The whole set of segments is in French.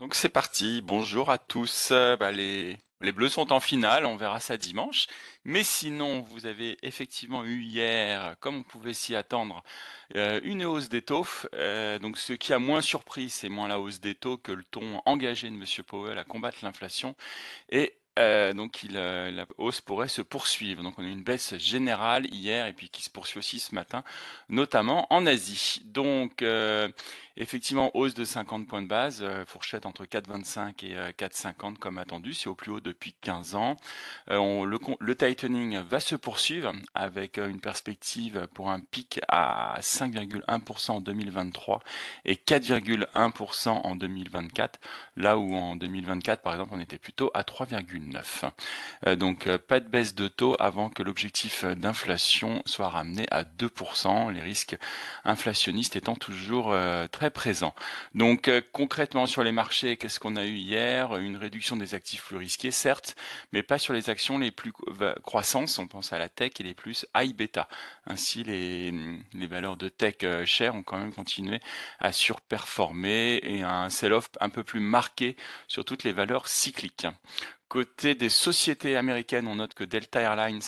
Donc c'est parti, bonjour à tous. Bah, les, Bleus sont en finale, on verra ça dimanche. Mais sinon, vous avez effectivement eu hier, comme on pouvait s'y attendre, euh, une hausse des taux. Euh, donc ce qui a moins surpris, c'est moins la hausse des taux que le ton engagé de M. Powell à combattre l'inflation. Et euh, donc la hausse pourrait se poursuivre. Donc on a une baisse générale hier et puis qui se poursuit aussi ce matin, notamment en Asie. Donc effectivement hausse de 50 points de base, fourchette entre 4,25 et 4,50 comme attendu, c'est au plus haut depuis 15 ans. On, le, le, tightening va se poursuivre avec une perspective pour un pic à 5,1% en 2023 et 4,1% en 2024, là où en 2024 par exemple on était plutôt à 3,9. Euh, donc euh, pas de baisse de taux avant que l'objectif d'inflation soit ramené à 2%, les risques inflationnistes étant toujours euh, très présents. Donc concrètement sur les marchés, qu'est-ce qu'on a eu hier? Une réduction des actifs plus risqués, certes, mais pas sur les actions les plus croissantes, on pense à la tech et les plus high beta. Ainsi, les, les valeurs de tech chères ont quand même continué à surperformer et un sell-off un peu plus marqué sur toutes les valeurs cycliques. Côté des sociétés américaines, on note que Delta Airlines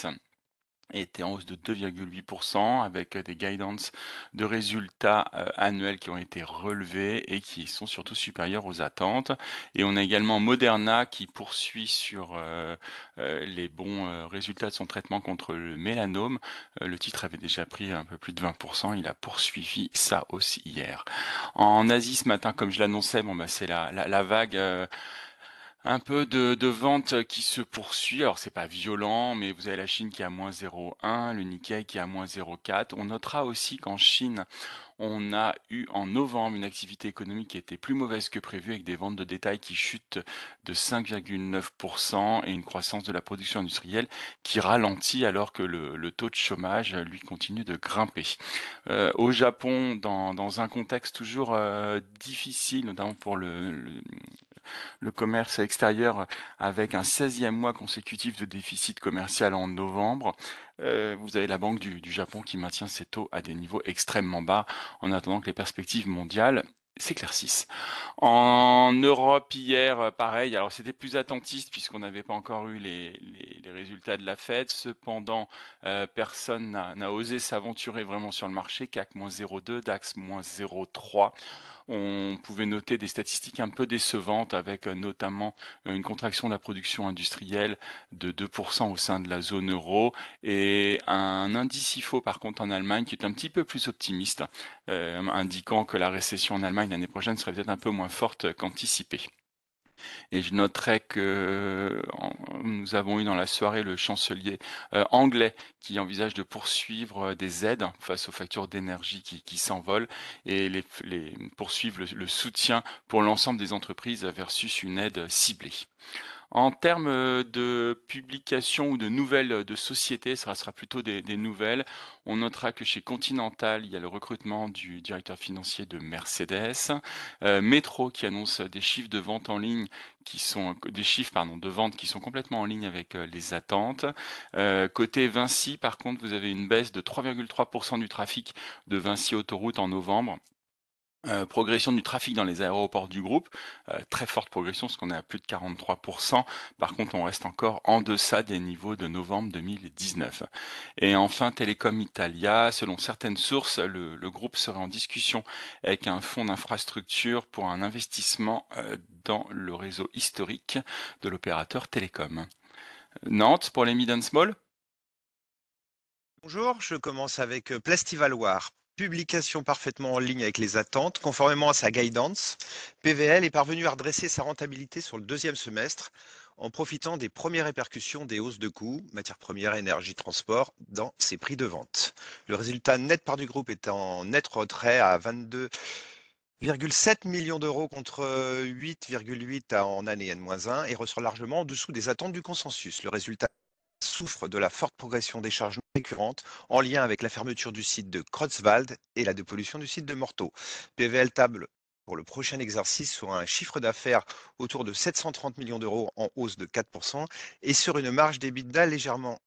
était en hausse de 2,8% avec des guidance de résultats euh, annuels qui ont été relevés et qui sont surtout supérieurs aux attentes. Et on a également Moderna qui poursuit sur euh, euh, les bons résultats de son traitement contre le mélanome. le titre avait déjà pris un peu plus de 20%. Il a poursuivi ça aussi hier. En Asie ce matin, comme je l'annonçais, bon bah c'est la, la, la, vague un peu de, de, vente qui se poursuit. Alors c'est pas violent, mais vous avez la Chine qui a moins 0,1, le Nikkei qui a moins 0,4. On notera aussi qu'en Chine, on a eu en novembre une activité économique qui était plus mauvaise que prévu avec des ventes de détail qui chutent de 5,9% et une croissance de la production industrielle qui ralentit alors que le, taux de chômage lui continue de grimper. Euh, au Japon, dans, un contexte toujours euh, difficile, notamment pour le le commerce extérieur avec un 16e mois consécutif de déficit commercial en novembre. Euh, vous avez la Banque du, Japon qui maintient ses taux à des niveaux extrêmement bas en attendant que les perspectives mondiales s'éclaircissent. En Europe hier, pareil, alors c'était plus attentiste puisqu'on n'avait pas encore eu les, résultats de la Fed. Cependant, euh, personne n'a osé s'aventurer vraiment sur le marché. CAC moins 0,2, DAX moins 0,3 on pouvait noter des statistiques un peu décevantes avec euh, notamment euh, une contraction de la production industrielle de 2% au sein de la zone euro et un indice IFO par contre en Allemagne qui est un petit peu plus optimiste, euh, indiquant que la récession en Allemagne l'année prochaine serait peut-être un peu moins forte qu'anticipée. Et je noterai que nous avons eu dans la soirée le chancelier euh, anglais qui envisage de poursuivre euh, des aides face aux factures d'énergie qui, s'envolent et poursuivre le soutien pour l'ensemble des entreprises versus une aide ciblée. En termes euh, de publication ou de nouvelles euh, de sociétés, ça sera plutôt des, nouvelles. On notera que chez Continental, il y a le recrutement du directeur financier de Mercedes, euh, Metro qui annonce des chiffres de vente en ligne qui sont des chiffres pardon de vente qui sont complètement en ligne avec les attentes. côté Vinci, par contre, vous avez une baisse de 3,3% du trafic de Vinci Autoroute en novembre euh, progression du trafic dans les aéroports du groupe, euh, très forte progression, parce qu'on est à plus de 43%. Par contre, on reste encore en deçà des niveaux de novembre 2019. Et enfin, Telecom Italia, selon certaines sources, le, groupe serait en discussion avec un fonds d'infrastructure pour un investissement euh, dans le réseau historique de l'opérateur Télécom. Nantes pour les mid and small Bonjour, je commence avec Plastivaloir publication parfaitement en ligne avec les attentes, conformément à sa guidance, PVL est parvenu à redresser sa rentabilité sur le deuxième semestre en profitant des premières répercussions des hausses de coûts, matières premières, énergie, transport, dans ses prix de vente. Le résultat net part du groupe est en net retrait à 22,7 millions d'euros contre 8,8 en année N-1 et ressort largement en dessous des attentes du consensus. Le résultat souffre de la forte progression des charges non récurrentes en lien avec la fermeture du site de Kreutzwald et la dépollution du site de Morteau. PVL table pour le prochain exercice sur un chiffre d'affaires autour de 730 millions d'euros en hausse de 4% et sur une marge d'EBITDA légèrement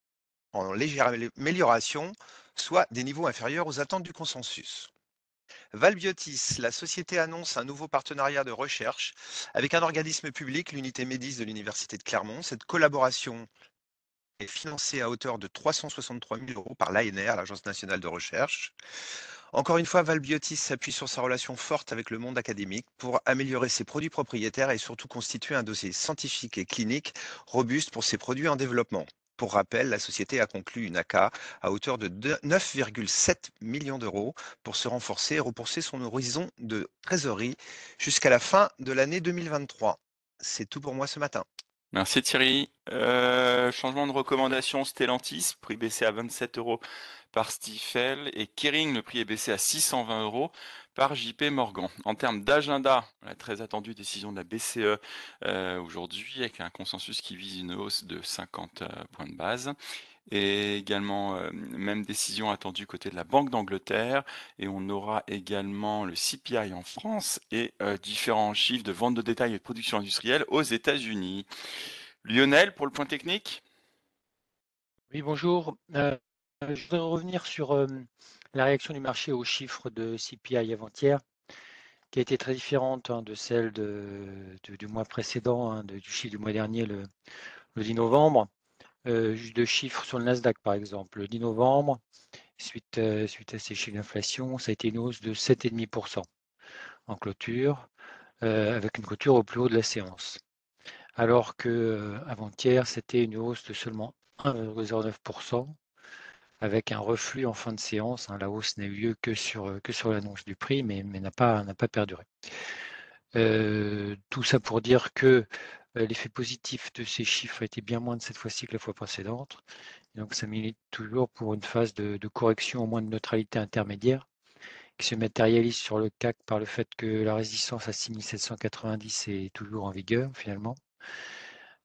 en légère amélioration, soit des niveaux inférieurs aux attentes du consensus. Valbiotis, la société annonce un nouveau partenariat de recherche avec un organisme public, l'unité Médis de l'Université de Clermont. Cette collaboration est financée à hauteur de 363 000 euros par l'ANR, l'Agence nationale de recherche. Encore une fois, Valbiotis s'appuie sur sa relation forte avec le monde académique pour améliorer ses produits propriétaires et surtout constituer un dossier scientifique et clinique robuste pour ses produits en développement. Pour rappel, la société a conclu une AK à hauteur de 9,7 millions d'euros pour se renforcer et repousser son horizon de trésorerie jusqu'à la fin de l'année 2023. C'est tout pour moi ce matin. Merci Thierry. Euh, changement de recommandation, Stellantis, prix baissé à 27 euros par Stifel et Kering, le prix est baissé à 620 euros par JP Morgan. En termes d'agenda, la très attendue décision de la BCE euh, aujourd'hui avec un consensus qui vise une hausse de 50 euh, points de base. Et également, même décision attendue côté de la Banque d'Angleterre. Et on aura également le CPI en France et différents chiffres de vente de détail et de production industrielle aux États-Unis. Lionel, pour le point technique? Oui, bonjour. Euh, je voudrais revenir sur euh, la réaction du marché aux chiffres de CPI avant-hier, qui a été très différente hein, de celle du mois précédent, hein, du chiffre du mois dernier, le, 10 novembre. Euh, de chiffres sur le Nasdaq, par exemple. Le 10 novembre, suite, suite à ces chiffres d'inflation, ça a été une hausse de 7,5% en clôture, avec une clôture au plus haut de la séance alors qu'avant-hier, c'était une hausse de seulement 1,09% avec un reflux en fin de séance. Hein. la hausse n'a eu lieu que sur, que sur l'annonce du prix, mais, n'a pas, pas perduré. tout ça pour dire que l'effet positif de ces chiffres a été bien moins de cette fois-ci que la fois précédente. donc ça milite toujours pour une phase de, correction au moins de neutralité intermédiaire qui se matérialise sur le CAC par le fait que la résistance à 6790 est toujours en vigueur finalement.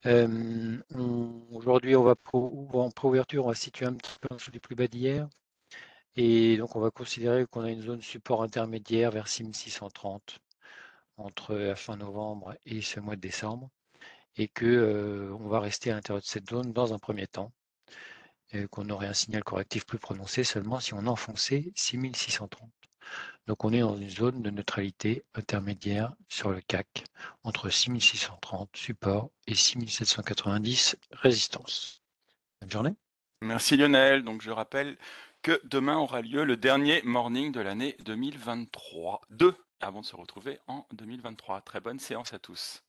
Aujourd'hui, on va en préouverture, on va situer un petit peu en dessous du plus bas d'hier. Et donc, on va considérer qu'on a une zone support intermédiaire vers 6630 entre la fin novembre et ce mois de décembre. Et que on va rester à l'intérieur de cette zone dans un premier temps. Et qu'on aurait un signal correctif plus prononcé seulement si on enfonçait 6630. Donc on est dans une zone de neutralité intermédiaire sur le CAC entre 6630 support et 6790 résistance. Bonne journée. Merci Lionel. Donc je rappelle que demain aura lieu le dernier morning de l'année 2023. Deux avant de se retrouver en 2023. Très bonne séance à tous.